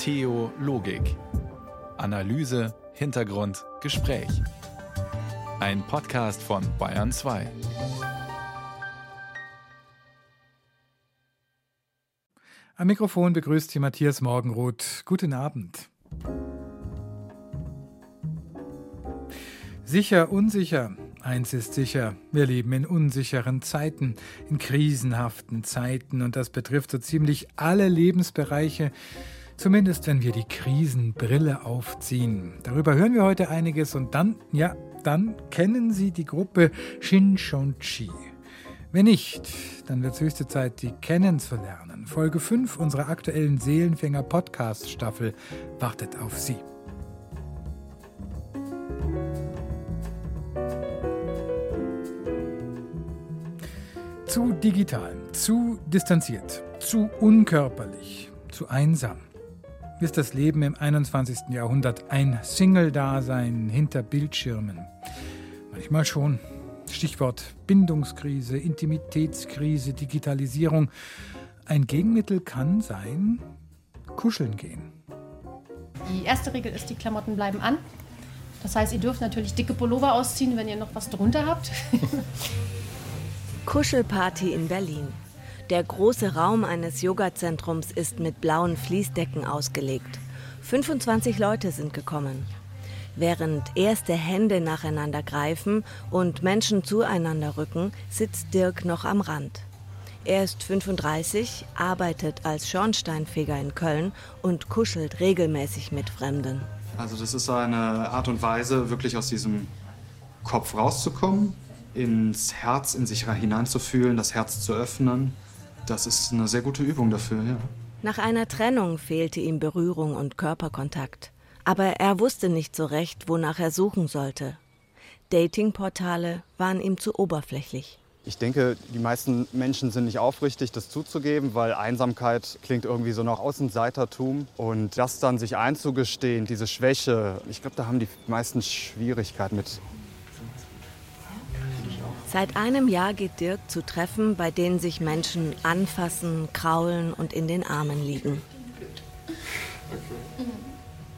Theologik. Analyse, Hintergrund, Gespräch. Ein Podcast von Bayern 2. Am Mikrofon begrüßt Sie Matthias Morgenroth. Guten Abend. Sicher, unsicher. Eins ist sicher, wir leben in unsicheren Zeiten, in krisenhaften Zeiten und das betrifft so ziemlich alle Lebensbereiche, zumindest wenn wir die Krisenbrille aufziehen. Darüber hören wir heute einiges und dann, ja, dann kennen Sie die Gruppe Shinshonchi. Wenn nicht, dann wird es höchste Zeit, die kennenzulernen. Folge 5 unserer aktuellen Seelenfänger Podcast Staffel wartet auf Sie. Zu digital, zu distanziert, zu unkörperlich, zu einsam. Ist das Leben im 21. Jahrhundert ein Single-Dasein hinter Bildschirmen? Manchmal schon. Stichwort Bindungskrise, Intimitätskrise, Digitalisierung. Ein Gegenmittel kann sein, kuscheln gehen. Die erste Regel ist, die Klamotten bleiben an. Das heißt, ihr dürft natürlich dicke Pullover ausziehen, wenn ihr noch was drunter habt. Kuschelparty in Berlin. Der große Raum eines Yogazentrums ist mit blauen Fließdecken ausgelegt. 25 Leute sind gekommen. Während erste Hände nacheinander greifen und Menschen zueinander rücken, sitzt Dirk noch am Rand. Er ist 35, arbeitet als Schornsteinfeger in Köln und kuschelt regelmäßig mit Fremden. Also das ist eine Art und Weise, wirklich aus diesem Kopf rauszukommen ins Herz, in sich hineinzufühlen, das Herz zu öffnen. Das ist eine sehr gute Übung dafür, ja. Nach einer Trennung fehlte ihm Berührung und Körperkontakt. Aber er wusste nicht so recht, wonach er suchen sollte. Datingportale waren ihm zu oberflächlich. Ich denke, die meisten Menschen sind nicht aufrichtig, das zuzugeben, weil Einsamkeit klingt irgendwie so nach Außenseitertum. Und das dann sich einzugestehen, diese Schwäche, ich glaube, da haben die meisten Schwierigkeiten mit. Seit einem Jahr geht Dirk zu Treffen, bei denen sich Menschen anfassen, kraulen und in den Armen liegen.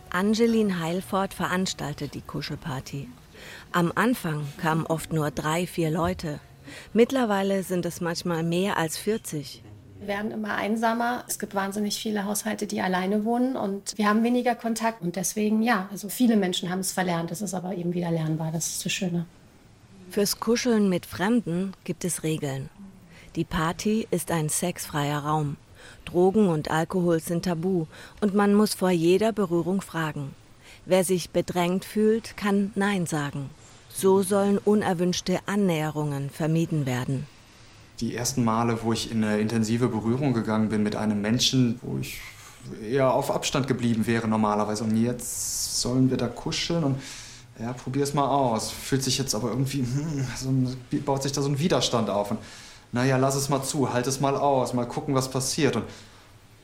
Angeline Heilfort veranstaltet die Kuschelparty. Am Anfang kamen oft nur drei, vier Leute. Mittlerweile sind es manchmal mehr als 40. Wir werden immer einsamer. Es gibt wahnsinnig viele Haushalte, die alleine wohnen und wir haben weniger Kontakt. Und deswegen, ja, also viele Menschen haben es verlernt. Das ist aber eben wieder lernbar. Das ist das Schöne. Fürs Kuscheln mit Fremden gibt es Regeln. Die Party ist ein sexfreier Raum. Drogen und Alkohol sind tabu und man muss vor jeder Berührung fragen. Wer sich bedrängt fühlt, kann Nein sagen. So sollen unerwünschte Annäherungen vermieden werden. Die ersten Male, wo ich in eine intensive Berührung gegangen bin mit einem Menschen, wo ich eher auf Abstand geblieben wäre normalerweise. Und jetzt sollen wir da kuscheln und ja, es mal aus. Fühlt sich jetzt aber irgendwie, hm, so, baut sich da so ein Widerstand auf. Und naja, lass es mal zu, halt es mal aus, mal gucken, was passiert. Und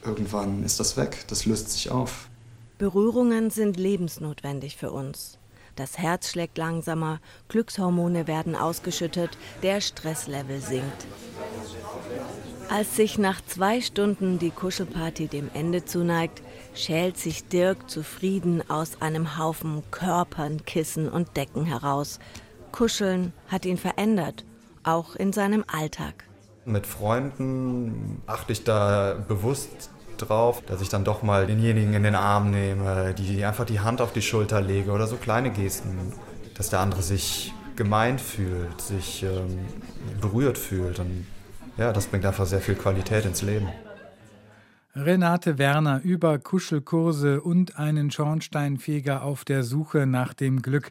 irgendwann ist das weg, das löst sich auf. Berührungen sind lebensnotwendig für uns. Das Herz schlägt langsamer, Glückshormone werden ausgeschüttet, der Stresslevel sinkt. Als sich nach zwei Stunden die Kuschelparty dem Ende zuneigt, schält sich Dirk zufrieden aus einem Haufen Körpern, Kissen und Decken heraus. Kuscheln hat ihn verändert, auch in seinem Alltag. Mit Freunden achte ich da bewusst drauf, dass ich dann doch mal denjenigen in den Arm nehme, die einfach die Hand auf die Schulter lege oder so kleine Gesten, dass der andere sich gemeint fühlt, sich ähm, berührt fühlt und ja, das bringt einfach sehr viel Qualität ins Leben. Renate Werner über Kuschelkurse und einen Schornsteinfeger auf der Suche nach dem Glück.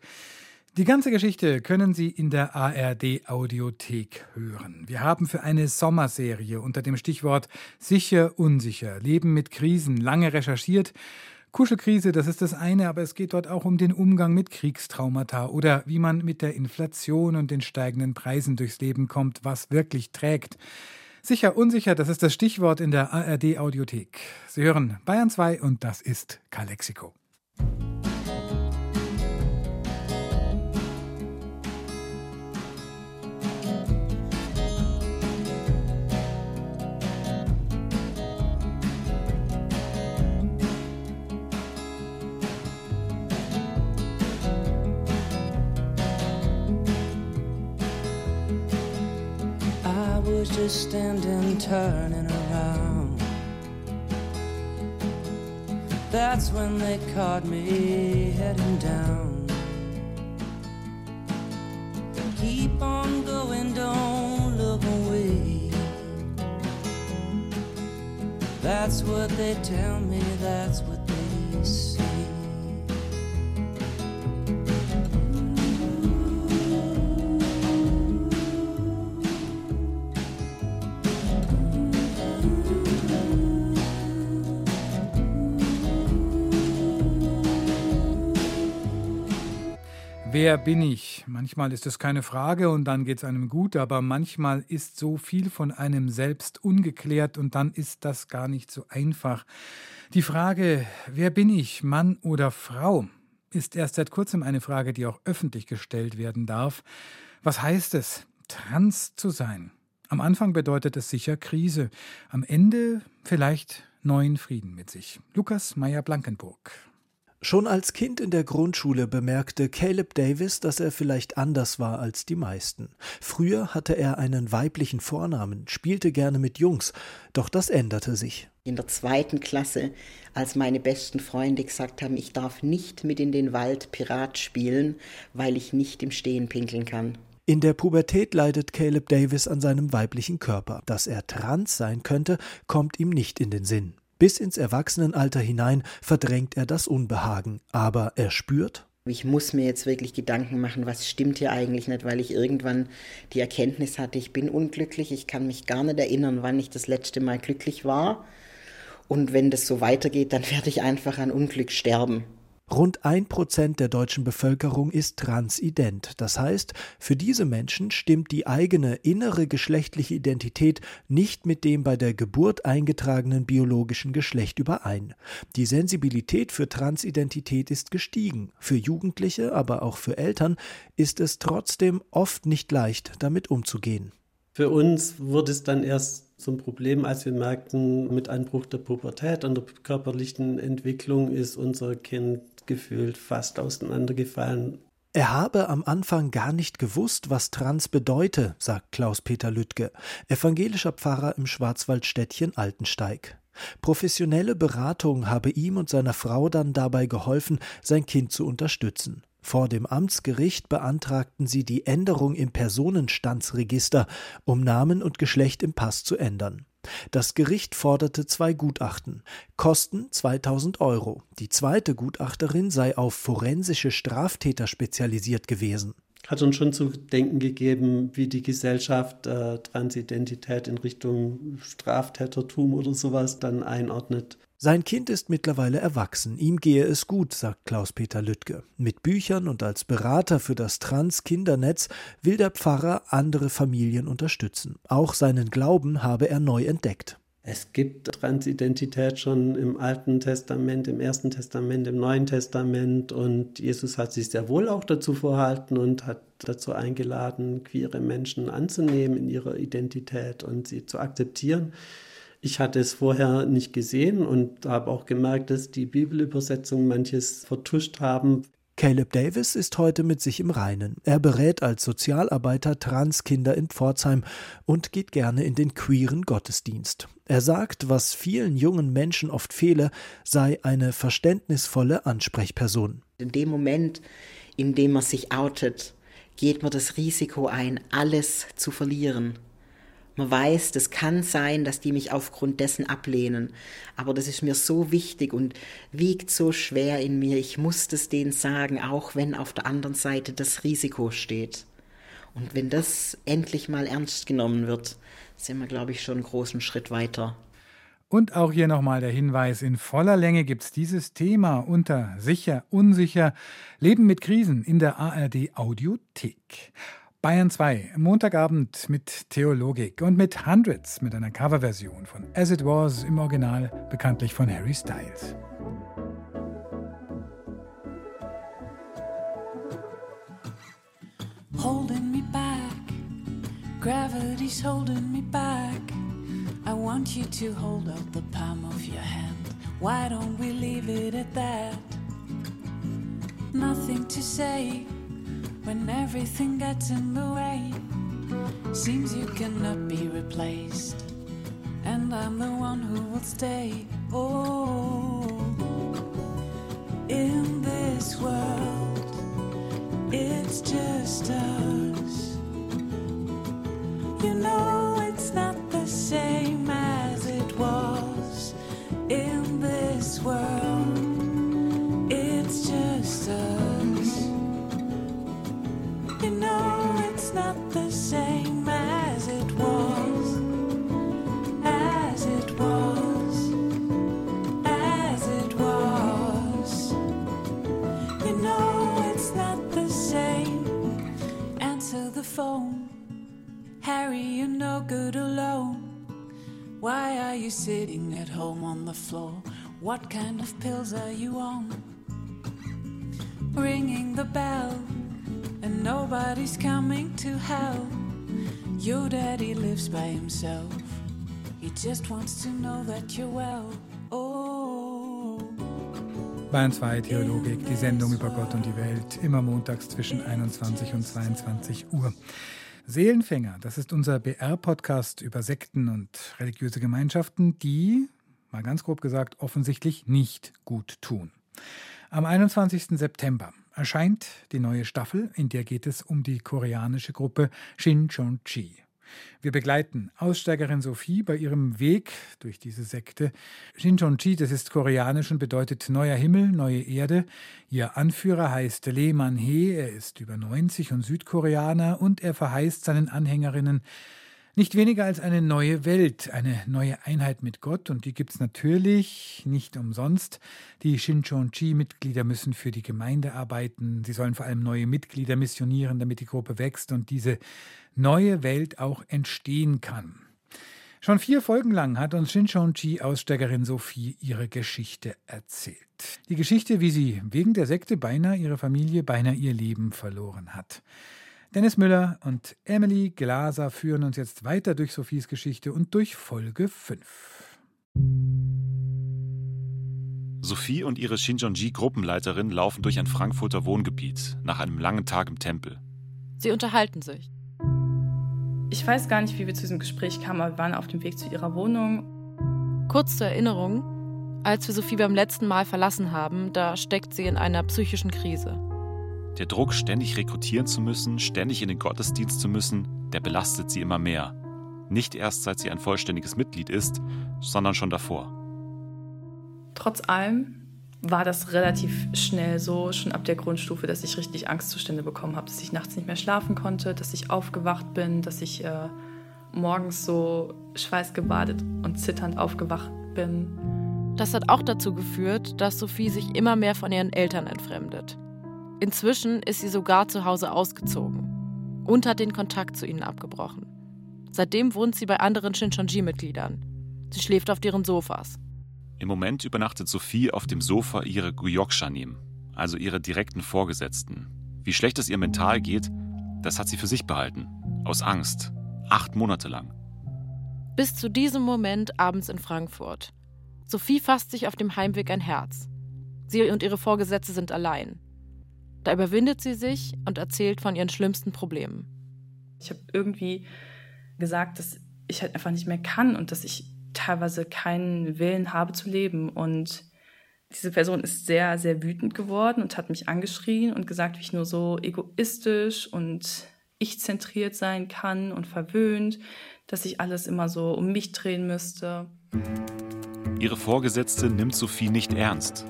Die ganze Geschichte können Sie in der ARD Audiothek hören. Wir haben für eine Sommerserie unter dem Stichwort Sicher, unsicher, Leben mit Krisen lange recherchiert. Kuschelkrise, das ist das eine, aber es geht dort auch um den Umgang mit Kriegstraumata oder wie man mit der Inflation und den steigenden Preisen durchs Leben kommt, was wirklich trägt. Sicher, unsicher, das ist das Stichwort in der ARD Audiothek. Sie hören Bayern 2 und das ist Kalexiko. Just standing turning around. That's when they caught me heading down. Keep on going, don't look away. That's what they tell me, that's what they say. Wer bin ich? Manchmal ist es keine Frage und dann geht es einem gut, aber manchmal ist so viel von einem selbst ungeklärt und dann ist das gar nicht so einfach. Die Frage, wer bin ich, Mann oder Frau, ist erst seit kurzem eine Frage, die auch öffentlich gestellt werden darf. Was heißt es, trans zu sein? Am Anfang bedeutet es sicher Krise, am Ende vielleicht neuen Frieden mit sich. Lukas Meyer-Blankenburg. Schon als Kind in der Grundschule bemerkte Caleb Davis, dass er vielleicht anders war als die meisten. Früher hatte er einen weiblichen Vornamen, spielte gerne mit Jungs, doch das änderte sich. In der zweiten Klasse, als meine besten Freunde gesagt haben, ich darf nicht mit in den Wald Pirat spielen, weil ich nicht im Stehen pinkeln kann. In der Pubertät leidet Caleb Davis an seinem weiblichen Körper. Dass er trans sein könnte, kommt ihm nicht in den Sinn. Bis ins Erwachsenenalter hinein verdrängt er das Unbehagen, aber er spürt, ich muss mir jetzt wirklich Gedanken machen, was stimmt hier eigentlich nicht, weil ich irgendwann die Erkenntnis hatte, ich bin unglücklich, ich kann mich gar nicht erinnern, wann ich das letzte Mal glücklich war. Und wenn das so weitergeht, dann werde ich einfach an Unglück sterben. Rund ein Prozent der deutschen Bevölkerung ist transident. Das heißt, für diese Menschen stimmt die eigene innere geschlechtliche Identität nicht mit dem bei der Geburt eingetragenen biologischen Geschlecht überein. Die Sensibilität für Transidentität ist gestiegen. Für Jugendliche, aber auch für Eltern ist es trotzdem oft nicht leicht, damit umzugehen. Für uns wurde es dann erst zum Problem, als wir merkten, mit Einbruch der Pubertät und der körperlichen Entwicklung ist unser Kind gefühlt fast auseinandergefallen. Er habe am Anfang gar nicht gewusst, was Trans bedeute, sagt Klaus-Peter Lüttke, evangelischer Pfarrer im Schwarzwaldstädtchen Altensteig. Professionelle Beratung habe ihm und seiner Frau dann dabei geholfen, sein Kind zu unterstützen. Vor dem Amtsgericht beantragten sie die Änderung im Personenstandsregister, um Namen und Geschlecht im Pass zu ändern. Das Gericht forderte zwei Gutachten. Kosten 2000 Euro. Die zweite Gutachterin sei auf forensische Straftäter spezialisiert gewesen hat uns schon zu denken gegeben, wie die Gesellschaft äh, Transidentität in Richtung Straftätertum oder sowas dann einordnet. Sein Kind ist mittlerweile erwachsen, ihm gehe es gut, sagt Klaus-Peter Lüttke. Mit Büchern und als Berater für das Trans-Kindernetz will der Pfarrer andere Familien unterstützen. Auch seinen Glauben habe er neu entdeckt. Es gibt Transidentität schon im Alten Testament, im Ersten Testament, im Neuen Testament und Jesus hat sich sehr wohl auch dazu verhalten und hat dazu eingeladen, queere Menschen anzunehmen in ihrer Identität und sie zu akzeptieren. Ich hatte es vorher nicht gesehen und habe auch gemerkt, dass die Bibelübersetzungen manches vertuscht haben. Caleb Davis ist heute mit sich im Reinen. Er berät als Sozialarbeiter Transkinder in Pforzheim und geht gerne in den queeren Gottesdienst. Er sagt, was vielen jungen Menschen oft fehle, sei eine verständnisvolle Ansprechperson. In dem Moment, in dem man sich outet, geht man das Risiko ein, alles zu verlieren. Man weiß, das kann sein, dass die mich aufgrund dessen ablehnen. Aber das ist mir so wichtig und wiegt so schwer in mir. Ich muss das denen sagen, auch wenn auf der anderen Seite das Risiko steht. Und wenn das endlich mal ernst genommen wird, sind wir, glaube ich, schon einen großen Schritt weiter. Und auch hier nochmal der Hinweis, in voller Länge gibt es dieses Thema unter Sicher, Unsicher, Leben mit Krisen in der ARD Audiothek. Bayern 2, Montagabend mit Theologik und mit Hundreds mit einer Coverversion von As It Was im Original, bekanntlich von Harry Styles. Holding me back, gravity's holding me back. I want you to hold out the palm of your hand. Why don't we leave it at that? Nothing to say when everything gets in the way. Seems you cannot be replaced. And I'm the one who will stay. Oh, in this world, it's just us. You know, it's not the same as it was in this world. You're no good alone. Why are you sitting at home on the floor? What kind of pills are you on? Ringing the bell, and nobody's coming to help. Your daddy lives by himself. He just wants to know that you're well. Oh. Bayern 2 Theologik, die Sendung über Gott und die Welt, immer montags zwischen 21 und 22 Uhr. Seelenfänger, das ist unser BR-Podcast über Sekten und religiöse Gemeinschaften, die, mal ganz grob gesagt, offensichtlich nicht gut tun. Am 21. September erscheint die neue Staffel, in der geht es um die koreanische Gruppe Shincheonji. Wir begleiten Aussteigerin Sophie bei ihrem Weg durch diese Sekte. Shincheonji, das ist koreanisch und bedeutet neuer Himmel, neue Erde. Ihr Anführer heißt Lee Man-hee, er ist über 90 und Südkoreaner und er verheißt seinen Anhängerinnen nicht weniger als eine neue Welt, eine neue Einheit mit Gott und die gibt es natürlich nicht umsonst. Die Shincheonji-Mitglieder müssen für die Gemeinde arbeiten, sie sollen vor allem neue Mitglieder missionieren, damit die Gruppe wächst und diese neue Welt auch entstehen kann. Schon vier Folgen lang hat uns Shincheonji-Aussteigerin Sophie ihre Geschichte erzählt. Die Geschichte, wie sie wegen der Sekte beinahe ihre Familie, beinahe ihr Leben verloren hat. Dennis Müller und Emily Glaser führen uns jetzt weiter durch Sophies Geschichte und durch Folge 5. Sophie und ihre Shinjonji-Gruppenleiterin laufen durch ein Frankfurter Wohngebiet nach einem langen Tag im Tempel. Sie unterhalten sich. Ich weiß gar nicht, wie wir zu diesem Gespräch kamen, aber wir waren auf dem Weg zu ihrer Wohnung. Kurz zur Erinnerung, als wir Sophie beim letzten Mal verlassen haben, da steckt sie in einer psychischen Krise. Der Druck, ständig rekrutieren zu müssen, ständig in den Gottesdienst zu müssen, der belastet sie immer mehr. Nicht erst seit sie ein vollständiges Mitglied ist, sondern schon davor. Trotz allem war das relativ schnell so, schon ab der Grundstufe, dass ich richtig Angstzustände bekommen habe, dass ich nachts nicht mehr schlafen konnte, dass ich aufgewacht bin, dass ich äh, morgens so schweißgebadet und zitternd aufgewacht bin. Das hat auch dazu geführt, dass Sophie sich immer mehr von ihren Eltern entfremdet. Inzwischen ist sie sogar zu Hause ausgezogen und hat den Kontakt zu ihnen abgebrochen. Seitdem wohnt sie bei anderen Shincheonji-Mitgliedern. Sie schläft auf deren Sofas. Im Moment übernachtet Sophie auf dem Sofa ihre Guyokshanim, also ihre direkten Vorgesetzten. Wie schlecht es ihr mental geht, das hat sie für sich behalten. Aus Angst. Acht Monate lang. Bis zu diesem Moment abends in Frankfurt. Sophie fasst sich auf dem Heimweg ein Herz. Sie und ihre Vorgesetzte sind allein. Da überwindet sie sich und erzählt von ihren schlimmsten Problemen. Ich habe irgendwie gesagt, dass ich halt einfach nicht mehr kann und dass ich teilweise keinen Willen habe zu leben. Und diese Person ist sehr, sehr wütend geworden und hat mich angeschrien und gesagt, wie ich nur so egoistisch und ich-zentriert sein kann und verwöhnt, dass ich alles immer so um mich drehen müsste. Ihre Vorgesetzte nimmt Sophie nicht ernst.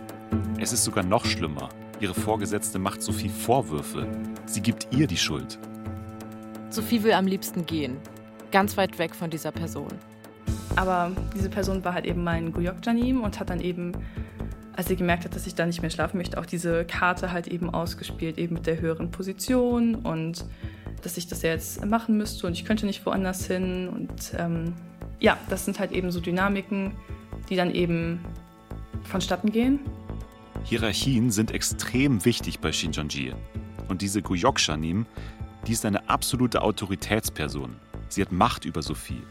Es ist sogar noch schlimmer. Ihre Vorgesetzte macht Sophie Vorwürfe. Sie gibt ihr die Schuld. Sophie will am liebsten gehen. Ganz weit weg von dieser Person. Aber diese Person war halt eben mein Guyok-Janim und hat dann eben, als sie gemerkt hat, dass ich da nicht mehr schlafen möchte, auch diese Karte halt eben ausgespielt, eben mit der höheren Position und dass ich das ja jetzt machen müsste und ich könnte nicht woanders hin. Und ähm, ja, das sind halt eben so Dynamiken, die dann eben vonstatten gehen. Hierarchien sind extrem wichtig bei Shinjonji. Und diese Guyokshanim, die ist eine absolute Autoritätsperson. Sie hat Macht über Sophie.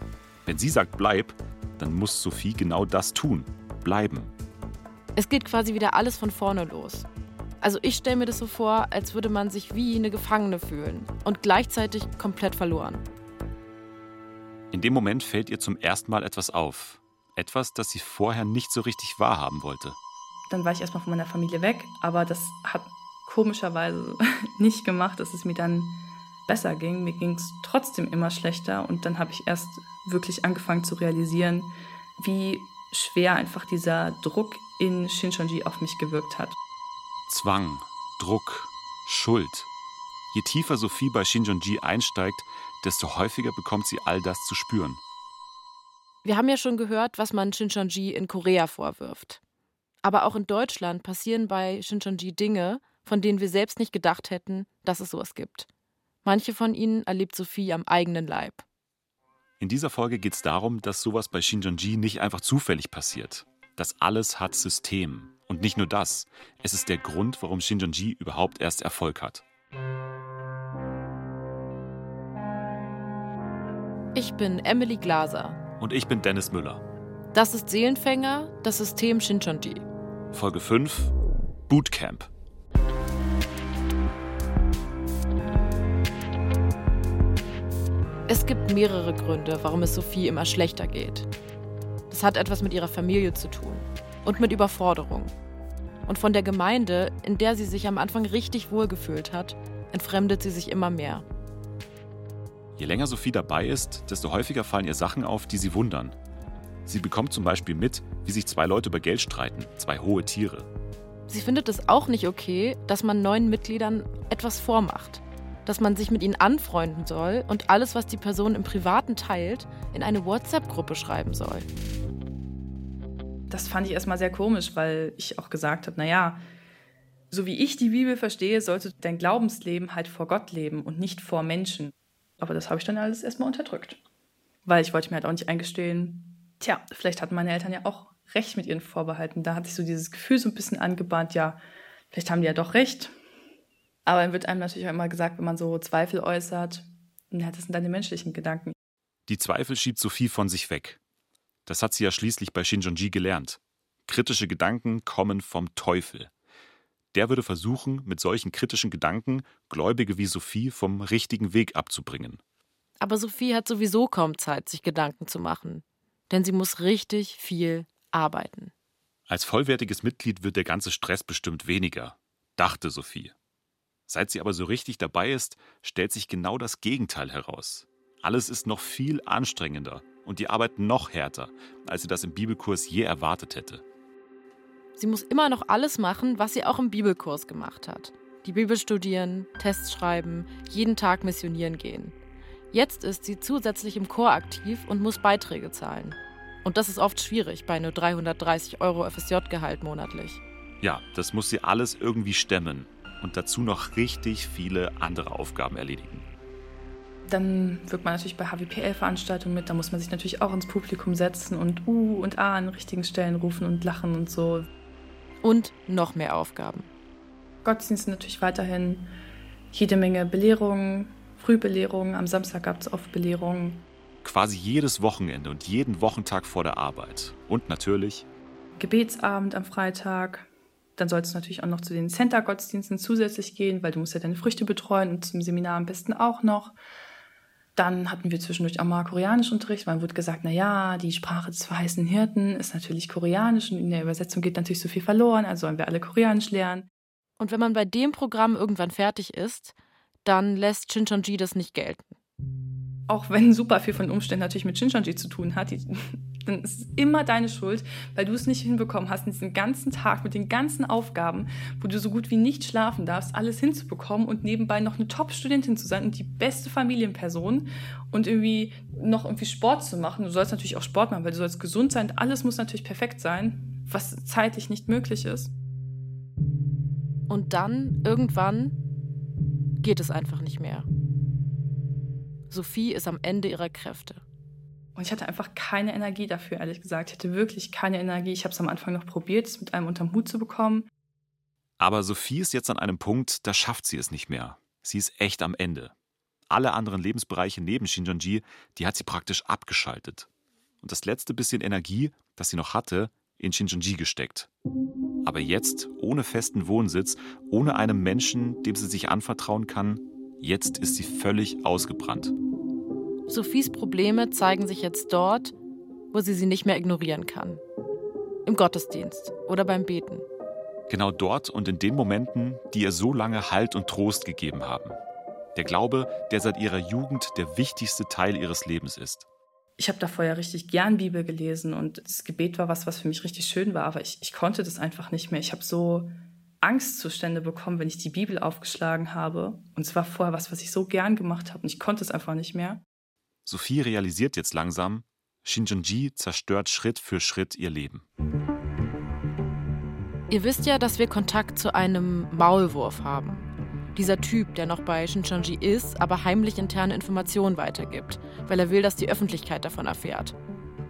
Wenn sie sagt, bleib, dann muss Sophie genau das tun. Bleiben. Es geht quasi wieder alles von vorne los. Also ich stelle mir das so vor, als würde man sich wie eine Gefangene fühlen und gleichzeitig komplett verloren. In dem Moment fällt ihr zum ersten Mal etwas auf. Etwas, das sie vorher nicht so richtig wahrhaben wollte. Dann war ich erstmal von meiner Familie weg, aber das hat komischerweise nicht gemacht, dass es mir dann besser ging. Mir ging es trotzdem immer schlechter und dann habe ich erst wirklich angefangen zu realisieren, wie schwer einfach dieser Druck in Shinchonji auf mich gewirkt hat. Zwang, Druck, Schuld. Je tiefer Sophie bei Shinjonji einsteigt, desto häufiger bekommt sie all das zu spüren. Wir haben ja schon gehört, was man Shinchonji in Korea vorwirft. Aber auch in Deutschland passieren bei Shinchonji Dinge, von denen wir selbst nicht gedacht hätten, dass es sowas gibt. Manche von ihnen erlebt Sophie am eigenen Leib. In dieser Folge geht es darum, dass sowas bei Shinjonji nicht einfach zufällig passiert. Das alles hat System. Und nicht nur das, es ist der Grund, warum Shinjonji überhaupt erst Erfolg hat. Ich bin Emily Glaser. Und ich bin Dennis Müller. Das ist Seelenfänger, das System Shinchonji. Folge 5 Bootcamp. Es gibt mehrere Gründe, warum es Sophie immer schlechter geht. Das hat etwas mit ihrer Familie zu tun und mit Überforderung. Und von der Gemeinde, in der sie sich am Anfang richtig wohlgefühlt hat, entfremdet sie sich immer mehr. Je länger Sophie dabei ist, desto häufiger fallen ihr Sachen auf, die sie wundern. Sie bekommt zum Beispiel mit, wie sich zwei Leute über Geld streiten, zwei hohe Tiere. Sie findet es auch nicht okay, dass man neuen Mitgliedern etwas vormacht. Dass man sich mit ihnen anfreunden soll und alles, was die Person im Privaten teilt, in eine WhatsApp-Gruppe schreiben soll. Das fand ich erstmal sehr komisch, weil ich auch gesagt habe, naja, so wie ich die Bibel verstehe, sollte dein Glaubensleben halt vor Gott leben und nicht vor Menschen. Aber das habe ich dann alles erstmal unterdrückt. Weil ich wollte mir halt auch nicht eingestehen, tja, vielleicht hatten meine Eltern ja auch recht mit ihren Vorbehalten. Da hatte ich so dieses Gefühl so ein bisschen angebahnt, ja, vielleicht haben die ja doch recht. Aber dann wird einem natürlich auch immer gesagt, wenn man so Zweifel äußert, ja, das sind dann die menschlichen Gedanken. Die Zweifel schiebt Sophie von sich weg. Das hat sie ja schließlich bei Shinjonji gelernt. Kritische Gedanken kommen vom Teufel. Der würde versuchen, mit solchen kritischen Gedanken Gläubige wie Sophie vom richtigen Weg abzubringen. Aber Sophie hat sowieso kaum Zeit, sich Gedanken zu machen. Denn sie muss richtig viel arbeiten. Als vollwertiges Mitglied wird der ganze Stress bestimmt weniger, dachte Sophie. Seit sie aber so richtig dabei ist, stellt sich genau das Gegenteil heraus. Alles ist noch viel anstrengender und die Arbeit noch härter, als sie das im Bibelkurs je erwartet hätte. Sie muss immer noch alles machen, was sie auch im Bibelkurs gemacht hat. Die Bibel studieren, Tests schreiben, jeden Tag missionieren gehen. Jetzt ist sie zusätzlich im Chor aktiv und muss Beiträge zahlen. Und das ist oft schwierig bei nur 330 Euro FSJ-Gehalt monatlich. Ja, das muss sie alles irgendwie stemmen und dazu noch richtig viele andere Aufgaben erledigen. Dann wirkt man natürlich bei HWPL-Veranstaltungen mit. Da muss man sich natürlich auch ins Publikum setzen und Uh und A an richtigen Stellen rufen und lachen und so. Und noch mehr Aufgaben. Gottesdienste natürlich weiterhin. Jede Menge Belehrungen, Frühbelehrungen. Am Samstag gab es oft Belehrungen. Quasi jedes Wochenende und jeden Wochentag vor der Arbeit. Und natürlich Gebetsabend am Freitag. Dann sollst du natürlich auch noch zu den Center-Gottesdiensten zusätzlich gehen, weil du musst ja deine Früchte betreuen und zum Seminar am besten auch noch. Dann hatten wir zwischendurch auch mal Koreanischunterricht, weil wurde gesagt, na ja, die Sprache des verheißenen Hirten ist natürlich Koreanisch und in der Übersetzung geht natürlich so viel verloren, also sollen wir alle Koreanisch lernen. Und wenn man bei dem Programm irgendwann fertig ist, dann lässt Shinchonji das nicht gelten. Auch wenn super viel von Umständen natürlich mit Shinchonji zu tun hat, die, dann ist es immer deine Schuld, weil du es nicht hinbekommen hast, diesen ganzen Tag mit den ganzen Aufgaben, wo du so gut wie nicht schlafen darfst, alles hinzubekommen und nebenbei noch eine Top-Studentin zu sein und die beste Familienperson und irgendwie noch irgendwie Sport zu machen. Du sollst natürlich auch Sport machen, weil du sollst gesund sein. Alles muss natürlich perfekt sein, was zeitlich nicht möglich ist. Und dann, irgendwann, geht es einfach nicht mehr. Sophie ist am Ende ihrer Kräfte. Und ich hatte einfach keine Energie dafür, ehrlich gesagt. Ich hatte wirklich keine Energie. Ich habe es am Anfang noch probiert, es mit einem unterm Hut zu bekommen. Aber Sophie ist jetzt an einem Punkt, da schafft sie es nicht mehr. Sie ist echt am Ende. Alle anderen Lebensbereiche neben Shinjonji, die hat sie praktisch abgeschaltet. Und das letzte bisschen Energie, das sie noch hatte, in Shinjonji gesteckt. Aber jetzt, ohne festen Wohnsitz, ohne einen Menschen, dem sie sich anvertrauen kann, jetzt ist sie völlig ausgebrannt. Sophies Probleme zeigen sich jetzt dort, wo sie sie nicht mehr ignorieren kann. Im Gottesdienst oder beim Beten. Genau dort und in den Momenten, die ihr so lange Halt und Trost gegeben haben. Der Glaube, der seit ihrer Jugend der wichtigste Teil ihres Lebens ist. Ich habe davor ja richtig gern Bibel gelesen und das Gebet war was, was für mich richtig schön war, aber ich, ich konnte das einfach nicht mehr. Ich habe so Angstzustände bekommen, wenn ich die Bibel aufgeschlagen habe. Und es war vorher was, was ich so gern gemacht habe und ich konnte es einfach nicht mehr. Sophie realisiert jetzt langsam, Shinjonji zerstört Schritt für Schritt ihr Leben. Ihr wisst ja, dass wir Kontakt zu einem Maulwurf haben. Dieser Typ, der noch bei Shincheonji ist, aber heimlich interne Informationen weitergibt, weil er will, dass die Öffentlichkeit davon erfährt.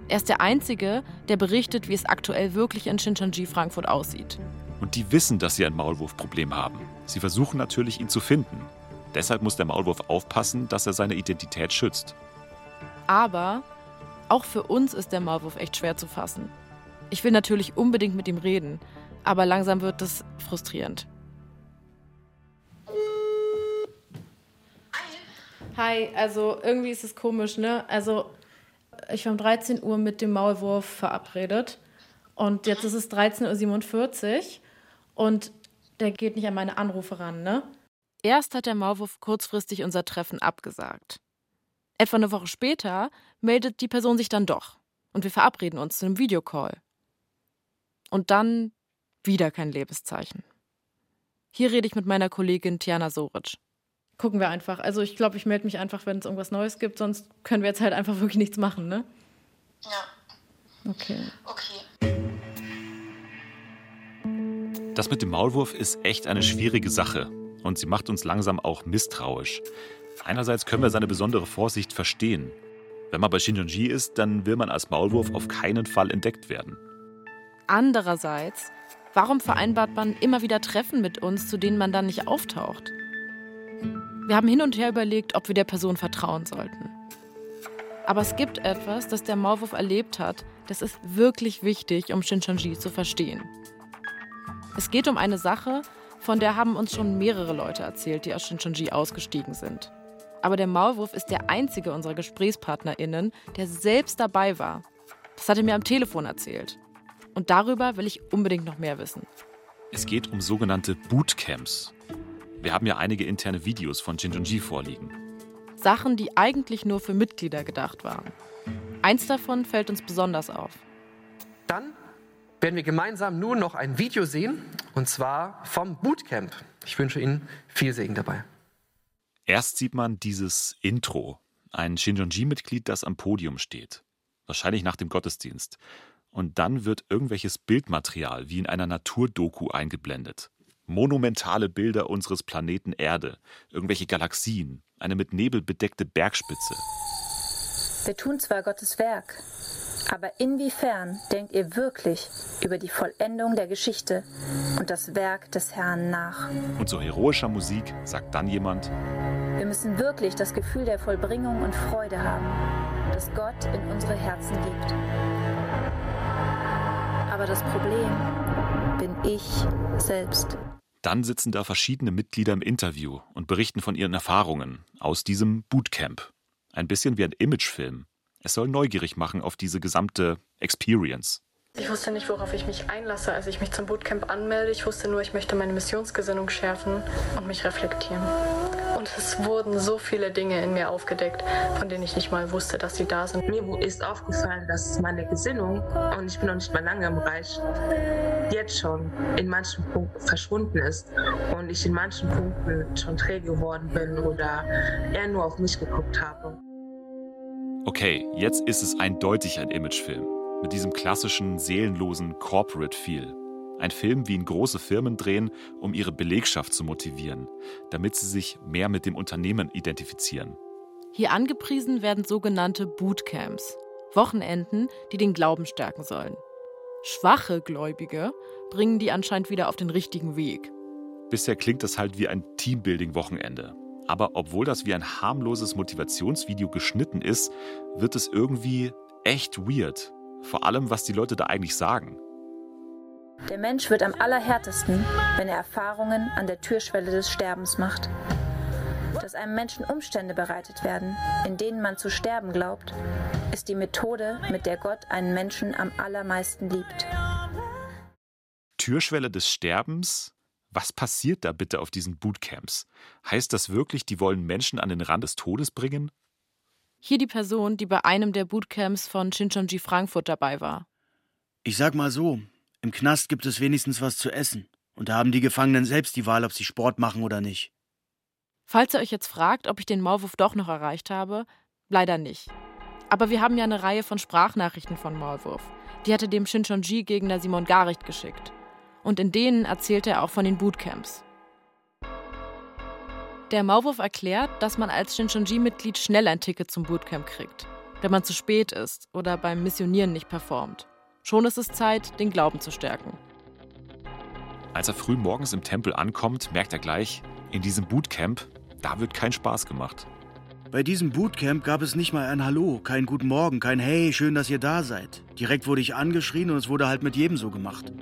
Er ist der Einzige, der berichtet, wie es aktuell wirklich in Shincheonji Frankfurt aussieht. Und die wissen, dass sie ein Maulwurfproblem haben. Sie versuchen natürlich, ihn zu finden. Deshalb muss der Maulwurf aufpassen, dass er seine Identität schützt. Aber auch für uns ist der Maulwurf echt schwer zu fassen. Ich will natürlich unbedingt mit ihm reden, aber langsam wird es frustrierend. Hi, also irgendwie ist es komisch, ne? Also ich war um 13 Uhr mit dem Maulwurf verabredet und jetzt ist es 13.47 Uhr und der geht nicht an meine Anrufe ran, ne? Erst hat der Maulwurf kurzfristig unser Treffen abgesagt. Etwa eine Woche später meldet die Person sich dann doch und wir verabreden uns zu einem Videocall. Und dann wieder kein Lebenszeichen. Hier rede ich mit meiner Kollegin Tiana Soric. Gucken wir einfach. Also ich glaube, ich melde mich einfach, wenn es irgendwas Neues gibt, sonst können wir jetzt halt einfach wirklich nichts machen, ne? Ja. Okay. Okay. Das mit dem Maulwurf ist echt eine schwierige Sache und sie macht uns langsam auch misstrauisch. Einerseits können wir seine besondere Vorsicht verstehen. Wenn man bei Shinjonji ist, dann will man als Maulwurf auf keinen Fall entdeckt werden. Andererseits, warum vereinbart man immer wieder Treffen mit uns, zu denen man dann nicht auftaucht? Wir haben hin und her überlegt, ob wir der Person vertrauen sollten. Aber es gibt etwas, das der Maulwurf erlebt hat, das ist wirklich wichtig, um Shincheonji zu verstehen. Es geht um eine Sache, von der haben uns schon mehrere Leute erzählt, die aus Shincheonji ausgestiegen sind. Aber der Maulwurf ist der einzige unserer GesprächspartnerInnen, der selbst dabei war. Das hat er mir am Telefon erzählt. Und darüber will ich unbedingt noch mehr wissen. Es geht um sogenannte Bootcamps. Wir haben ja einige interne Videos von Shinjonji vorliegen. Sachen, die eigentlich nur für Mitglieder gedacht waren. Eins davon fällt uns besonders auf. Dann werden wir gemeinsam nun noch ein Video sehen, und zwar vom Bootcamp. Ich wünsche Ihnen viel Segen dabei. Erst sieht man dieses Intro, ein Shinjonji-Mitglied, das am Podium steht. Wahrscheinlich nach dem Gottesdienst. Und dann wird irgendwelches Bildmaterial wie in einer Naturdoku eingeblendet. Monumentale Bilder unseres Planeten Erde, irgendwelche Galaxien, eine mit Nebel bedeckte Bergspitze. Wir tun zwar Gottes Werk, aber inwiefern denkt ihr wirklich über die Vollendung der Geschichte und das Werk des Herrn nach? Und zu heroischer Musik sagt dann jemand, Wir müssen wirklich das Gefühl der Vollbringung und Freude haben, das Gott in unsere Herzen gibt. Aber das Problem bin ich selbst. Dann sitzen da verschiedene Mitglieder im Interview und berichten von ihren Erfahrungen aus diesem Bootcamp. Ein bisschen wie ein Imagefilm. Es soll neugierig machen auf diese gesamte Experience. Ich wusste nicht, worauf ich mich einlasse, als ich mich zum Bootcamp anmelde. Ich wusste nur, ich möchte meine Missionsgesinnung schärfen und mich reflektieren. Und es wurden so viele Dinge in mir aufgedeckt, von denen ich nicht mal wusste, dass sie da sind. Mir ist aufgefallen, dass meine Gesinnung, und ich bin noch nicht mal lange im Reich, jetzt schon in manchen Punkten verschwunden ist und ich in manchen Punkten schon träge geworden bin oder eher nur auf mich geguckt habe. Okay, jetzt ist es eindeutig ein Imagefilm. Mit diesem klassischen, seelenlosen Corporate-Feel. Ein Film, wie ihn große Firmen drehen, um ihre Belegschaft zu motivieren, damit sie sich mehr mit dem Unternehmen identifizieren. Hier angepriesen werden sogenannte Bootcamps. Wochenenden, die den Glauben stärken sollen. Schwache Gläubige bringen die anscheinend wieder auf den richtigen Weg. Bisher klingt das halt wie ein Teambuilding-Wochenende. Aber obwohl das wie ein harmloses Motivationsvideo geschnitten ist, wird es irgendwie echt weird. Vor allem, was die Leute da eigentlich sagen. Der Mensch wird am allerhärtesten, wenn er Erfahrungen an der Türschwelle des Sterbens macht. Dass einem Menschen Umstände bereitet werden, in denen man zu sterben glaubt, ist die Methode, mit der Gott einen Menschen am allermeisten liebt. Türschwelle des Sterbens? Was passiert da bitte auf diesen Bootcamps? Heißt das wirklich, die wollen Menschen an den Rand des Todes bringen? Hier die Person, die bei einem der Bootcamps von Shincheonji Frankfurt dabei war. Ich sag mal so, im Knast gibt es wenigstens was zu essen. Und da haben die Gefangenen selbst die Wahl, ob sie Sport machen oder nicht. Falls ihr euch jetzt fragt, ob ich den Maulwurf doch noch erreicht habe, leider nicht. Aber wir haben ja eine Reihe von Sprachnachrichten von Maulwurf. Die hatte dem Shincheonji-Gegner Simon Garicht geschickt. Und in denen erzählt er auch von den Bootcamps. Der Maulwurf erklärt, dass man als Shincheonji-Mitglied schnell ein Ticket zum Bootcamp kriegt, wenn man zu spät ist oder beim Missionieren nicht performt. Schon ist es Zeit, den Glauben zu stärken. Als er früh morgens im Tempel ankommt, merkt er gleich, in diesem Bootcamp, da wird kein Spaß gemacht. Bei diesem Bootcamp gab es nicht mal ein Hallo, kein Guten Morgen, kein Hey, schön, dass ihr da seid. Direkt wurde ich angeschrien und es wurde halt mit jedem so gemacht.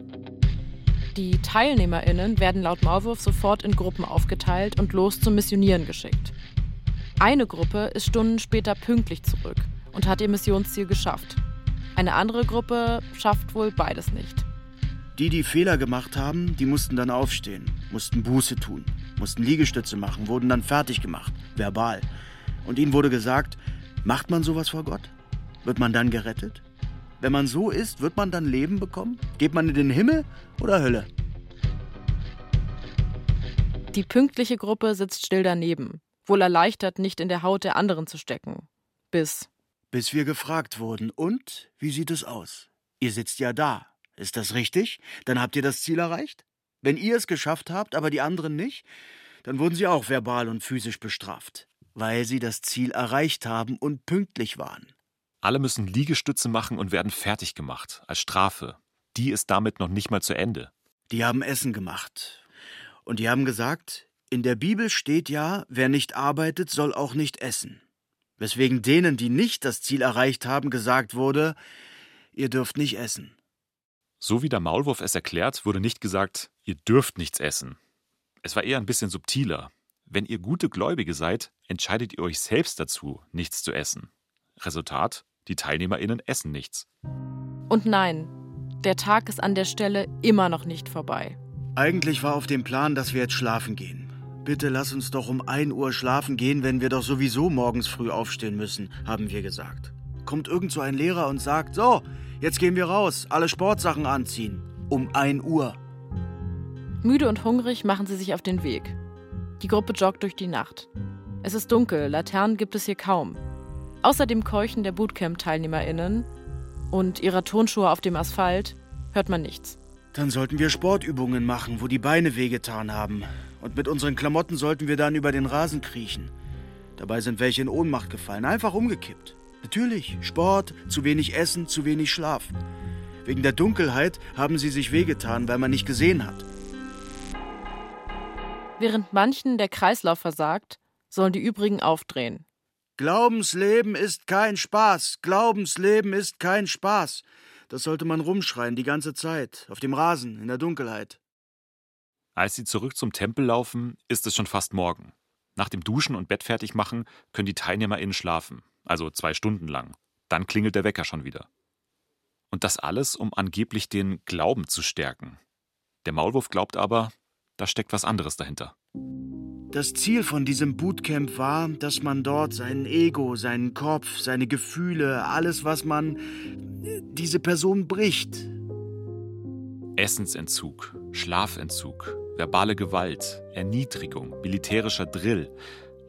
Die TeilnehmerInnen werden laut Maulwurf sofort in Gruppen aufgeteilt und los zum Missionieren geschickt. Eine Gruppe ist Stunden später pünktlich zurück und hat ihr Missionsziel geschafft. Eine andere Gruppe schafft wohl beides nicht. Die, die Fehler gemacht haben, die mussten dann aufstehen, mussten Buße tun, mussten Liegestütze machen, wurden dann fertig gemacht, verbal. Und ihnen wurde gesagt, macht man sowas vor Gott? Wird man dann gerettet? Wenn man so ist, wird man dann Leben bekommen? Geht man in den Himmel oder Hölle? Die pünktliche Gruppe sitzt still daneben, wohl erleichtert, nicht in der Haut der anderen zu stecken. Bis. Bis wir gefragt wurden. Und wie sieht es aus? Ihr sitzt ja da. Ist das richtig? Dann habt ihr das Ziel erreicht? Wenn ihr es geschafft habt, aber die anderen nicht, dann wurden sie auch verbal und physisch bestraft, weil sie das Ziel erreicht haben und pünktlich waren. Alle müssen Liegestütze machen und werden fertig gemacht, als Strafe. Die ist damit noch nicht mal zu Ende. Die haben Essen gemacht. Und die haben gesagt, in der Bibel steht ja, wer nicht arbeitet, soll auch nicht essen. Weswegen denen, die nicht das Ziel erreicht haben, gesagt wurde, ihr dürft nicht essen. So wie der Maulwurf es erklärt, wurde nicht gesagt, ihr dürft nichts essen. Es war eher ein bisschen subtiler. Wenn ihr gute Gläubige seid, entscheidet ihr euch selbst dazu, nichts zu essen. Resultat, die TeilnehmerInnen essen nichts. Und nein, der Tag ist an der Stelle immer noch nicht vorbei. Eigentlich war auf dem Plan, dass wir jetzt schlafen gehen. Bitte lass uns doch um 1 Uhr schlafen gehen, wenn wir doch sowieso morgens früh aufstehen müssen, haben wir gesagt. Kommt irgend so ein Lehrer und sagt, so, jetzt gehen wir raus, alle Sportsachen anziehen. Um 1 Uhr. Müde und hungrig machen sie sich auf den Weg. Die Gruppe joggt durch die Nacht. Es ist dunkel, Laternen gibt es hier kaum. Außer dem Keuchen der Bootcamp-TeilnehmerInnen und ihrer Turnschuhe auf dem Asphalt hört man nichts. Dann sollten wir Sportübungen machen, wo die Beine wehgetan haben. Und mit unseren Klamotten sollten wir dann über den Rasen kriechen. Dabei sind welche in Ohnmacht gefallen, einfach umgekippt. Natürlich, Sport, zu wenig Essen, zu wenig Schlaf. Wegen der Dunkelheit haben sie sich wehgetan, weil man nicht gesehen hat. Während manchen der Kreislauf versagt, sollen die übrigen aufdrehen. Glaubensleben ist kein Spaß. Glaubensleben ist kein Spaß. Das sollte man rumschreien die ganze Zeit, auf dem Rasen, in der Dunkelheit. Als sie zurück zum Tempel laufen, ist es schon fast morgen. Nach dem Duschen und Bett fertig machen können die TeilnehmerInnen schlafen, also zwei Stunden lang. Dann klingelt der Wecker schon wieder. Und das alles, um angeblich den Glauben zu stärken. Der Maulwurf glaubt aber, da steckt was anderes dahinter. Das Ziel von diesem Bootcamp war, dass man dort sein Ego, seinen Kopf, seine Gefühle, alles, was man diese Person bricht. Essensentzug, Schlafentzug, verbale Gewalt, Erniedrigung, militärischer Drill.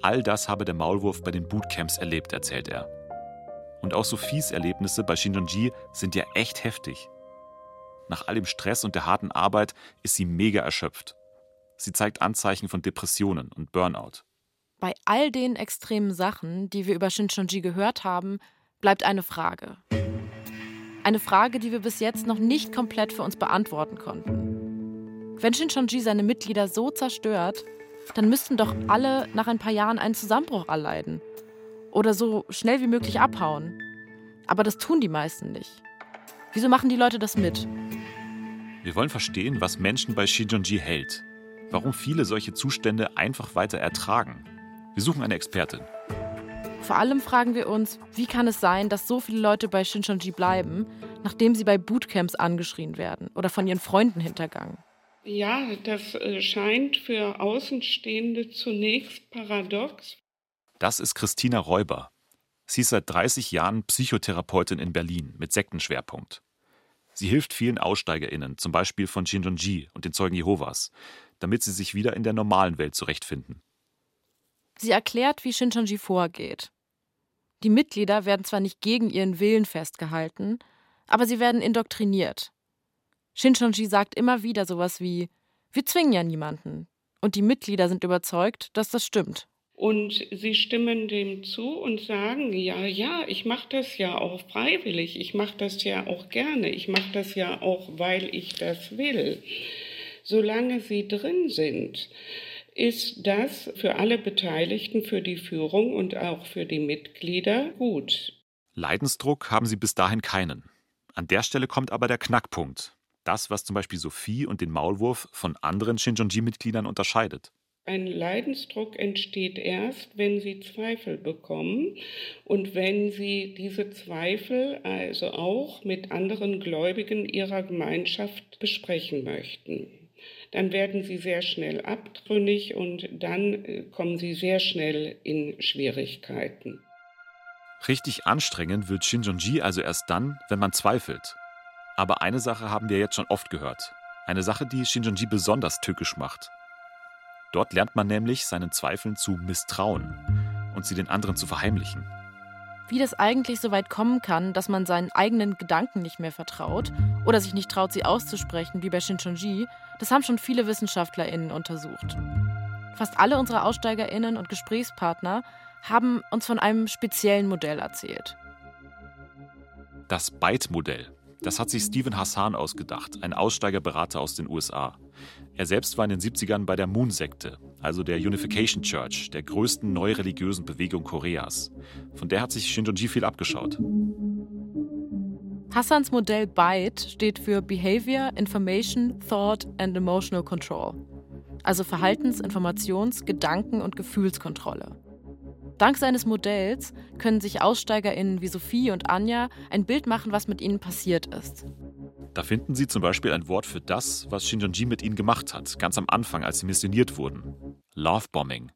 All das habe der Maulwurf bei den Bootcamps erlebt, erzählt er. Und auch Sophies Erlebnisse bei Shinjonji sind ja echt heftig. Nach all dem Stress und der harten Arbeit ist sie mega erschöpft. Sie zeigt Anzeichen von Depressionen und Burnout. Bei all den extremen Sachen, die wir über Shincheonji gehört haben, bleibt eine Frage. Eine Frage, die wir bis jetzt noch nicht komplett für uns beantworten konnten. Wenn Shincheonji seine Mitglieder so zerstört, dann müssten doch alle nach ein paar Jahren einen Zusammenbruch erleiden. Oder so schnell wie möglich abhauen. Aber das tun die meisten nicht. Wieso machen die Leute das mit? Wir wollen verstehen, was Menschen bei Shinjonji hält. Warum viele solche Zustände einfach weiter ertragen. Wir suchen eine Expertin. Vor allem fragen wir uns, wie kann es sein, dass so viele Leute bei Shincheonji bleiben, nachdem sie bei Bootcamps angeschrien werden oder von ihren Freunden hintergangen. Ja, das äh, scheint für Außenstehende zunächst paradox. Das ist Christina Räuber. Sie ist seit 30 Jahren Psychotherapeutin in Berlin mit Sektenschwerpunkt. Sie hilft vielen AussteigerInnen, zum Beispiel von Shinjonji und den Zeugen Jehovas, damit sie sich wieder in der normalen Welt zurechtfinden. Sie erklärt, wie Shincheonji vorgeht. Die Mitglieder werden zwar nicht gegen ihren Willen festgehalten, aber sie werden indoktriniert. Shincheonji sagt immer wieder sowas wie: Wir zwingen ja niemanden. Und die Mitglieder sind überzeugt, dass das stimmt. Und sie stimmen dem zu und sagen, ja, ja, ich mache das ja auch freiwillig, ich mache das ja auch gerne, ich mache das ja auch, weil ich das will. Solange sie drin sind, ist das für alle Beteiligten, für die Führung und auch für die Mitglieder gut. Leidensdruck haben sie bis dahin keinen. An der Stelle kommt aber der Knackpunkt. Das, was zum Beispiel Sophie und den Maulwurf von anderen Shinjonji-Mitgliedern unterscheidet. Ein Leidensdruck entsteht erst, wenn sie Zweifel bekommen und wenn sie diese Zweifel also auch mit anderen Gläubigen ihrer Gemeinschaft besprechen möchten. Dann werden sie sehr schnell abtrünnig und dann äh, kommen sie sehr schnell in Schwierigkeiten. Richtig anstrengend wird Shinjonji also erst dann, wenn man zweifelt. Aber eine Sache haben wir jetzt schon oft gehört. Eine Sache, die Shinjonji besonders tückisch macht. Dort lernt man nämlich, seinen Zweifeln zu misstrauen und sie den anderen zu verheimlichen. Wie das eigentlich so weit kommen kann, dass man seinen eigenen Gedanken nicht mehr vertraut oder sich nicht traut, sie auszusprechen, wie bei Shincheonji, das haben schon viele WissenschaftlerInnen untersucht. Fast alle unsere AussteigerInnen und Gesprächspartner haben uns von einem speziellen Modell erzählt. Das Byte-Modell. Das hat sich Stephen Hassan ausgedacht, ein Aussteigerberater aus den USA. Er selbst war in den 70ern bei der Moon-Sekte, also der Unification Church, der größten neureligiösen Bewegung Koreas. Von der hat sich Shinjonji viel abgeschaut. Hassans Modell BITE steht für Behavior, Information, Thought and Emotional Control, also Verhaltens-, Informations-, Gedanken- und Gefühlskontrolle. Dank seines Modells können sich AussteigerInnen wie Sophie und Anja ein Bild machen, was mit ihnen passiert ist. Da finden Sie zum Beispiel ein Wort für das, was Shinjonji mit ihnen gemacht hat, ganz am Anfang, als sie missioniert wurden. Lovebombing.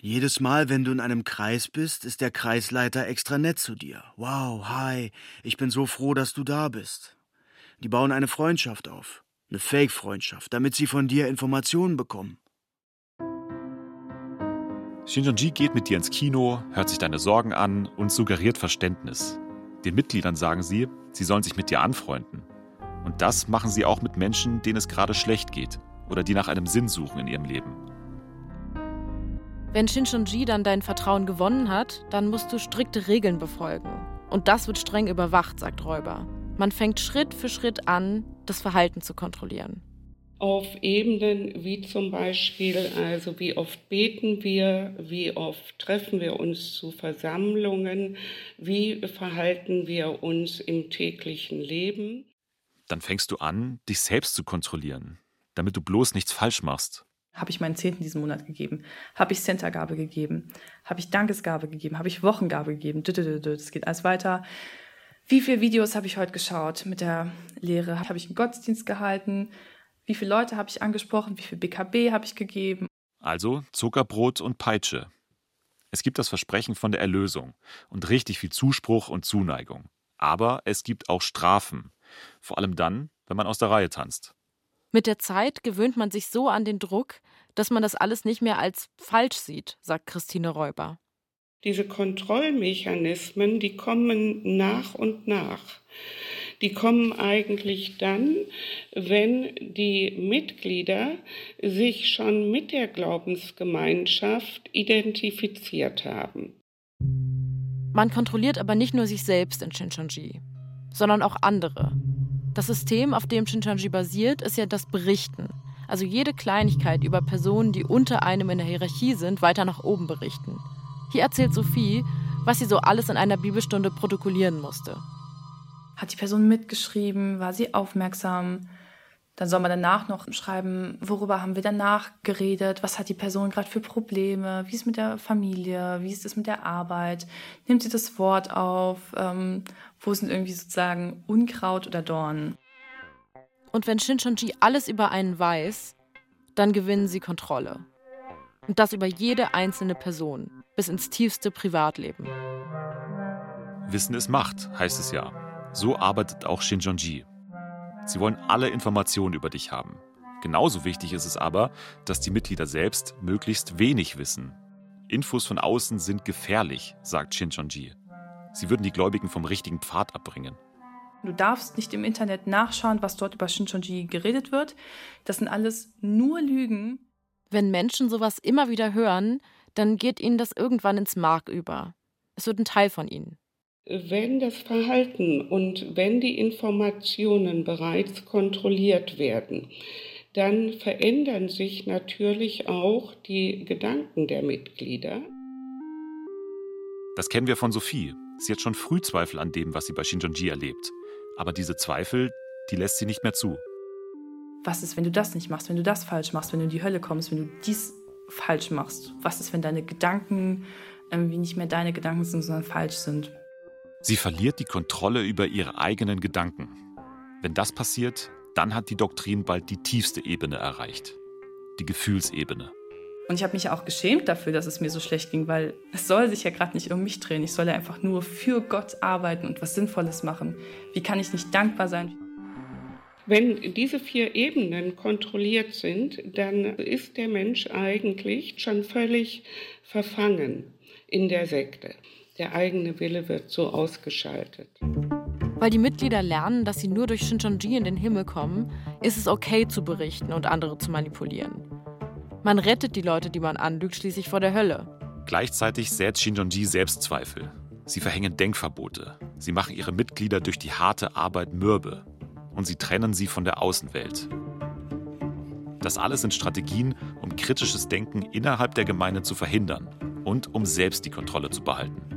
Jedes Mal, wenn du in einem Kreis bist, ist der Kreisleiter extra nett zu dir. Wow, hi, ich bin so froh, dass du da bist. Die bauen eine Freundschaft auf. Eine Fake-Freundschaft, damit sie von dir Informationen bekommen. Shinjonji geht mit dir ins Kino, hört sich deine Sorgen an und suggeriert Verständnis. Den Mitgliedern sagen sie, sie sollen sich mit dir anfreunden. Und das machen sie auch mit Menschen, denen es gerade schlecht geht oder die nach einem Sinn suchen in ihrem Leben. Wenn Shincheonji dann dein Vertrauen gewonnen hat, dann musst du strikte Regeln befolgen. Und das wird streng überwacht, sagt Räuber. Man fängt Schritt für Schritt an, das Verhalten zu kontrollieren. Auf Ebenen wie zum Beispiel, also wie oft beten wir, wie oft treffen wir uns zu Versammlungen, wie verhalten wir uns im täglichen Leben. Dann fängst du an, dich selbst zu kontrollieren, damit du bloß nichts falsch machst. Habe ich meinen Zehnten diesen Monat gegeben? Habe ich Centergabe gegeben? Habe ich Dankesgabe gegeben? Habe ich Wochengabe gegeben? Es geht alles weiter. Wie viele Videos habe ich heute geschaut mit der Lehre? Habe ich einen Gottesdienst gehalten? Wie viele Leute habe ich angesprochen? Wie viel BKB habe ich gegeben? Also Zuckerbrot und Peitsche. Es gibt das Versprechen von der Erlösung und richtig viel Zuspruch und Zuneigung. Aber es gibt auch Strafen. Vor allem dann, wenn man aus der Reihe tanzt. Mit der Zeit gewöhnt man sich so an den Druck, dass man das alles nicht mehr als falsch sieht, sagt Christine Räuber. Diese Kontrollmechanismen, die kommen nach und nach. Die kommen eigentlich dann, wenn die Mitglieder sich schon mit der Glaubensgemeinschaft identifiziert haben. Man kontrolliert aber nicht nur sich selbst in Shincheonji, sondern auch andere. Das System, auf dem Shincheonji basiert, ist ja das Berichten. Also jede Kleinigkeit über Personen, die unter einem in der Hierarchie sind, weiter nach oben berichten. Hier erzählt Sophie, was sie so alles in einer Bibelstunde protokollieren musste. Hat die Person mitgeschrieben? War sie aufmerksam? Dann soll man danach noch schreiben, worüber haben wir danach geredet, was hat die Person gerade für Probleme, wie ist es mit der Familie, wie ist es mit der Arbeit, nimmt sie das Wort auf, ähm, wo sind irgendwie sozusagen Unkraut oder Dornen. Und wenn Shinchonji alles über einen weiß, dann gewinnen sie Kontrolle. Und das über jede einzelne Person, bis ins tiefste Privatleben. Wissen ist Macht, heißt es ja. So arbeitet auch Shinjonji. Sie wollen alle Informationen über dich haben. Genauso wichtig ist es aber, dass die Mitglieder selbst möglichst wenig wissen. Infos von außen sind gefährlich, sagt Shinjonji. Sie würden die Gläubigen vom richtigen Pfad abbringen. Du darfst nicht im Internet nachschauen, was dort über Shinchonji geredet wird. Das sind alles nur Lügen. Wenn Menschen sowas immer wieder hören, dann geht ihnen das irgendwann ins Mark über. Es wird ein Teil von ihnen. Wenn das Verhalten und wenn die Informationen bereits kontrolliert werden, dann verändern sich natürlich auch die Gedanken der Mitglieder. Das kennen wir von Sophie. Sie hat schon früh Zweifel an dem, was sie bei Shinjonji erlebt. Aber diese Zweifel, die lässt sie nicht mehr zu. Was ist, wenn du das nicht machst, wenn du das falsch machst, wenn du in die Hölle kommst, wenn du dies falsch machst? Was ist, wenn deine Gedanken irgendwie nicht mehr deine Gedanken sind, sondern falsch sind? Sie verliert die Kontrolle über ihre eigenen Gedanken. Wenn das passiert, dann hat die Doktrin bald die tiefste Ebene erreicht. Die Gefühlsebene. Und ich habe mich ja auch geschämt dafür, dass es mir so schlecht ging, weil es soll sich ja gerade nicht um mich drehen. Ich soll ja einfach nur für Gott arbeiten und was Sinnvolles machen. Wie kann ich nicht dankbar sein? Wenn diese vier Ebenen kontrolliert sind, dann ist der Mensch eigentlich schon völlig verfangen in der Sekte. Der eigene Wille wird so ausgeschaltet. Weil die Mitglieder lernen, dass sie nur durch Shinchonji in den Himmel kommen, ist es okay zu berichten und andere zu manipulieren. Man rettet die Leute, die man anlügt, schließlich vor der Hölle. Gleichzeitig sät Shinjonji Selbstzweifel. Sie verhängen Denkverbote. Sie machen ihre Mitglieder durch die harte Arbeit mürbe. Und sie trennen sie von der Außenwelt. Das alles sind Strategien, um kritisches Denken innerhalb der Gemeinde zu verhindern und um selbst die Kontrolle zu behalten.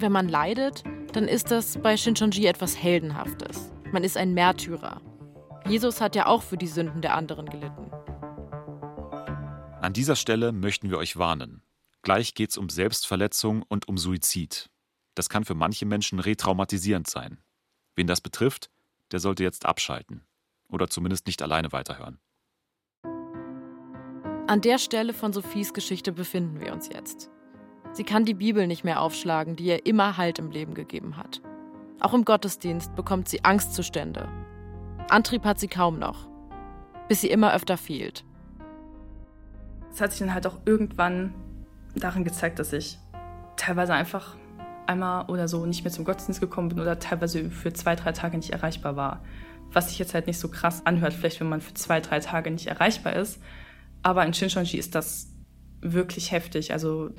Wenn man leidet, dann ist das bei Shinchonji etwas Heldenhaftes. Man ist ein Märtyrer. Jesus hat ja auch für die Sünden der anderen gelitten. An dieser Stelle möchten wir euch warnen. Gleich geht es um Selbstverletzung und um Suizid. Das kann für manche Menschen retraumatisierend sein. Wen das betrifft, der sollte jetzt abschalten. Oder zumindest nicht alleine weiterhören. An der Stelle von Sophies Geschichte befinden wir uns jetzt. Sie kann die Bibel nicht mehr aufschlagen, die ihr immer Halt im Leben gegeben hat. Auch im Gottesdienst bekommt sie Angstzustände. Antrieb hat sie kaum noch, bis sie immer öfter fehlt. Es hat sich dann halt auch irgendwann darin gezeigt, dass ich teilweise einfach einmal oder so nicht mehr zum Gottesdienst gekommen bin oder teilweise für zwei, drei Tage nicht erreichbar war. Was sich jetzt halt nicht so krass anhört, vielleicht wenn man für zwei, drei Tage nicht erreichbar ist. Aber in Shinchonji ist das wirklich heftig. Also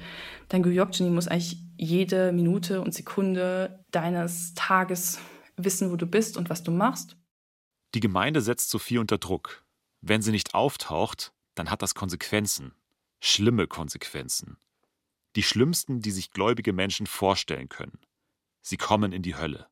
dein Gyokjini muss eigentlich jede Minute und Sekunde deines Tages wissen, wo du bist und was du machst. Die Gemeinde setzt Sophie unter Druck. Wenn sie nicht auftaucht, dann hat das Konsequenzen. Schlimme Konsequenzen. Die schlimmsten, die sich gläubige Menschen vorstellen können. Sie kommen in die Hölle.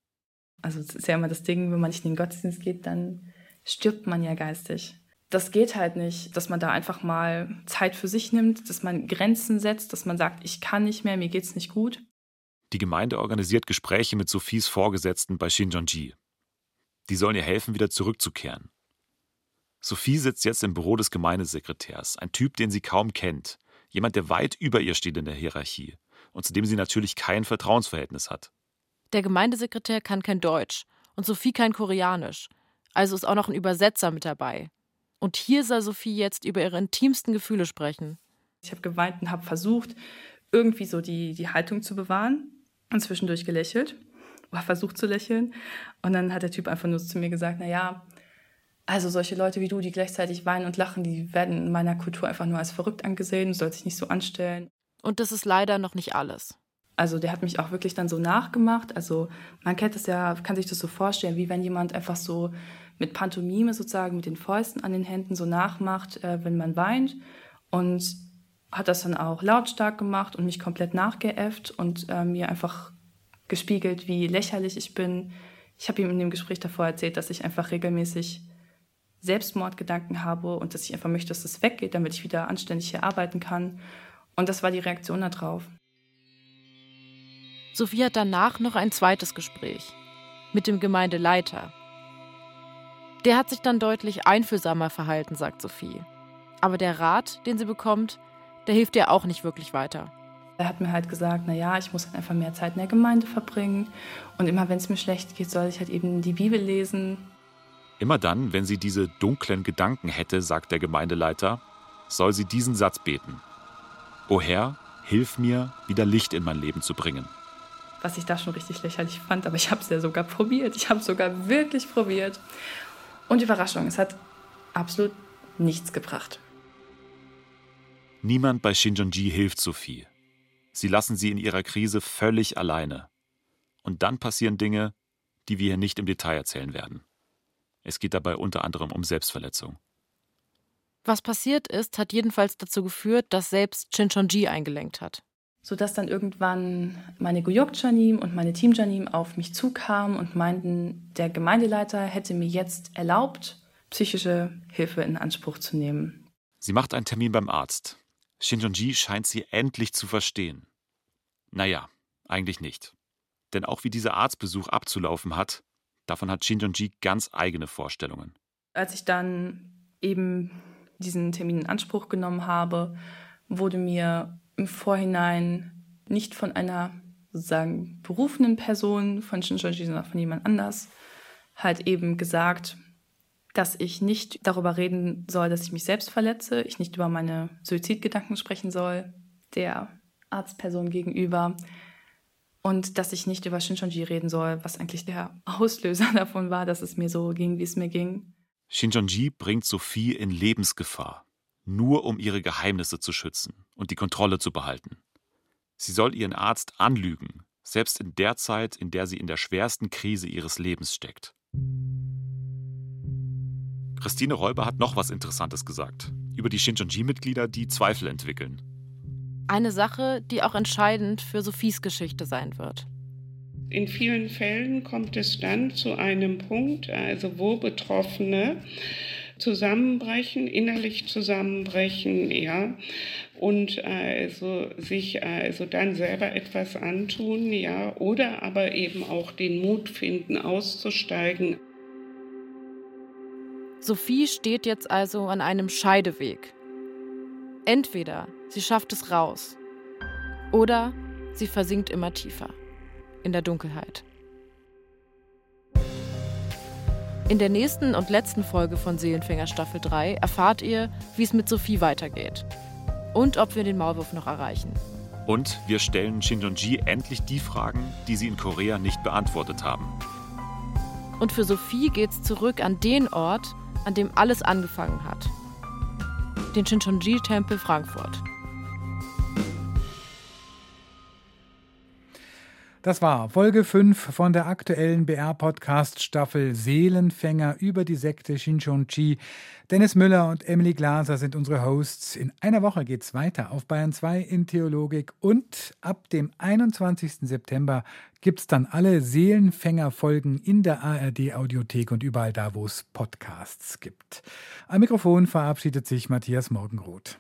Also es ist ja immer das Ding, wenn man nicht in den Gottesdienst geht, dann stirbt man ja geistig. Das geht halt nicht, dass man da einfach mal Zeit für sich nimmt, dass man Grenzen setzt, dass man sagt, ich kann nicht mehr, mir geht's nicht gut. Die Gemeinde organisiert Gespräche mit Sophies Vorgesetzten bei Shinjonji. Die sollen ihr helfen, wieder zurückzukehren. Sophie sitzt jetzt im Büro des Gemeindesekretärs, ein Typ, den sie kaum kennt, jemand, der weit über ihr steht in der Hierarchie und zu dem sie natürlich kein Vertrauensverhältnis hat. Der Gemeindesekretär kann kein Deutsch und Sophie kein Koreanisch, also ist auch noch ein Übersetzer mit dabei. Und hier soll Sophie jetzt über ihre intimsten Gefühle sprechen. Ich habe geweint und habe versucht, irgendwie so die, die Haltung zu bewahren und zwischendurch gelächelt oder versucht zu lächeln. Und dann hat der Typ einfach nur zu mir gesagt, naja, also solche Leute wie du, die gleichzeitig weinen und lachen, die werden in meiner Kultur einfach nur als verrückt angesehen, du sollst dich nicht so anstellen. Und das ist leider noch nicht alles. Also der hat mich auch wirklich dann so nachgemacht. Also man kennt das ja, kann sich das so vorstellen, wie wenn jemand einfach so mit Pantomime sozusagen, mit den Fäusten an den Händen so nachmacht, äh, wenn man weint. Und hat das dann auch lautstark gemacht und mich komplett nachgeäfft und äh, mir einfach gespiegelt, wie lächerlich ich bin. Ich habe ihm in dem Gespräch davor erzählt, dass ich einfach regelmäßig Selbstmordgedanken habe und dass ich einfach möchte, dass das weggeht, damit ich wieder anständig hier arbeiten kann. Und das war die Reaktion darauf. Sophie hat danach noch ein zweites Gespräch mit dem Gemeindeleiter. Der hat sich dann deutlich einfühlsamer verhalten, sagt Sophie. Aber der Rat, den sie bekommt, der hilft ihr auch nicht wirklich weiter. Er hat mir halt gesagt, na ja, ich muss halt einfach mehr Zeit in der Gemeinde verbringen und immer wenn es mir schlecht geht, soll ich halt eben die Bibel lesen. Immer dann, wenn sie diese dunklen Gedanken hätte, sagt der Gemeindeleiter, soll sie diesen Satz beten. O Herr, hilf mir, wieder Licht in mein Leben zu bringen. Was ich da schon richtig lächerlich fand, aber ich habe es ja sogar probiert. Ich habe sogar wirklich probiert. Und Überraschung, es hat absolut nichts gebracht. Niemand bei Shinjonji hilft Sophie. Sie lassen sie in ihrer Krise völlig alleine. Und dann passieren Dinge, die wir hier nicht im Detail erzählen werden. Es geht dabei unter anderem um Selbstverletzung. Was passiert ist, hat jedenfalls dazu geführt, dass selbst Shinchonji eingelenkt hat. Sodass dann irgendwann meine Guyok-Janim und meine Team-Janim auf mich zukamen und meinten, der Gemeindeleiter hätte mir jetzt erlaubt, psychische Hilfe in Anspruch zu nehmen. Sie macht einen Termin beim Arzt. Shinjonji scheint sie endlich zu verstehen. Naja, eigentlich nicht. Denn auch wie dieser Arztbesuch abzulaufen hat, davon hat Shinjonji ganz eigene Vorstellungen. Als ich dann eben diesen Termin in Anspruch genommen habe, wurde mir im Vorhinein nicht von einer sozusagen berufenen Person von Shinjonji, sondern von jemand anders halt eben gesagt, dass ich nicht darüber reden soll, dass ich mich selbst verletze, ich nicht über meine Suizidgedanken sprechen soll, der Arztperson gegenüber und dass ich nicht über Shinjonji reden soll, was eigentlich der Auslöser davon war, dass es mir so ging, wie es mir ging. Shinjonji bringt Sophie in Lebensgefahr, nur um ihre Geheimnisse zu schützen und die Kontrolle zu behalten. Sie soll ihren Arzt anlügen, selbst in der Zeit, in der sie in der schwersten Krise ihres Lebens steckt. Christine Räuber hat noch was Interessantes gesagt über die Shinjonji-Mitglieder, die Zweifel entwickeln. Eine Sache, die auch entscheidend für Sophies Geschichte sein wird. In vielen Fällen kommt es dann zu einem Punkt, also wo Betroffene zusammenbrechen, innerlich zusammenbrechen, ja, und also sich also dann selber etwas antun, ja, oder aber eben auch den Mut finden, auszusteigen. Sophie steht jetzt also an einem Scheideweg. Entweder sie schafft es raus oder sie versinkt immer tiefer in der Dunkelheit. In der nächsten und letzten Folge von Seelenfänger Staffel 3 erfahrt ihr, wie es mit Sophie weitergeht und ob wir den Maulwurf noch erreichen. Und wir stellen Shinjonji endlich die Fragen, die sie in Korea nicht beantwortet haben. Und für Sophie geht's zurück an den Ort, an dem alles angefangen hat. Den Shincheonji-Tempel Frankfurt. Das war Folge 5 von der aktuellen BR-Podcast-Staffel Seelenfänger über die Sekte Shinchonchi. Dennis Müller und Emily Glaser sind unsere Hosts. In einer Woche geht's weiter auf Bayern 2 in Theologik und ab dem 21. September gibt's dann alle Seelenfänger-Folgen in der ARD-Audiothek und überall da, wo es Podcasts gibt. Am Mikrofon verabschiedet sich Matthias Morgenroth.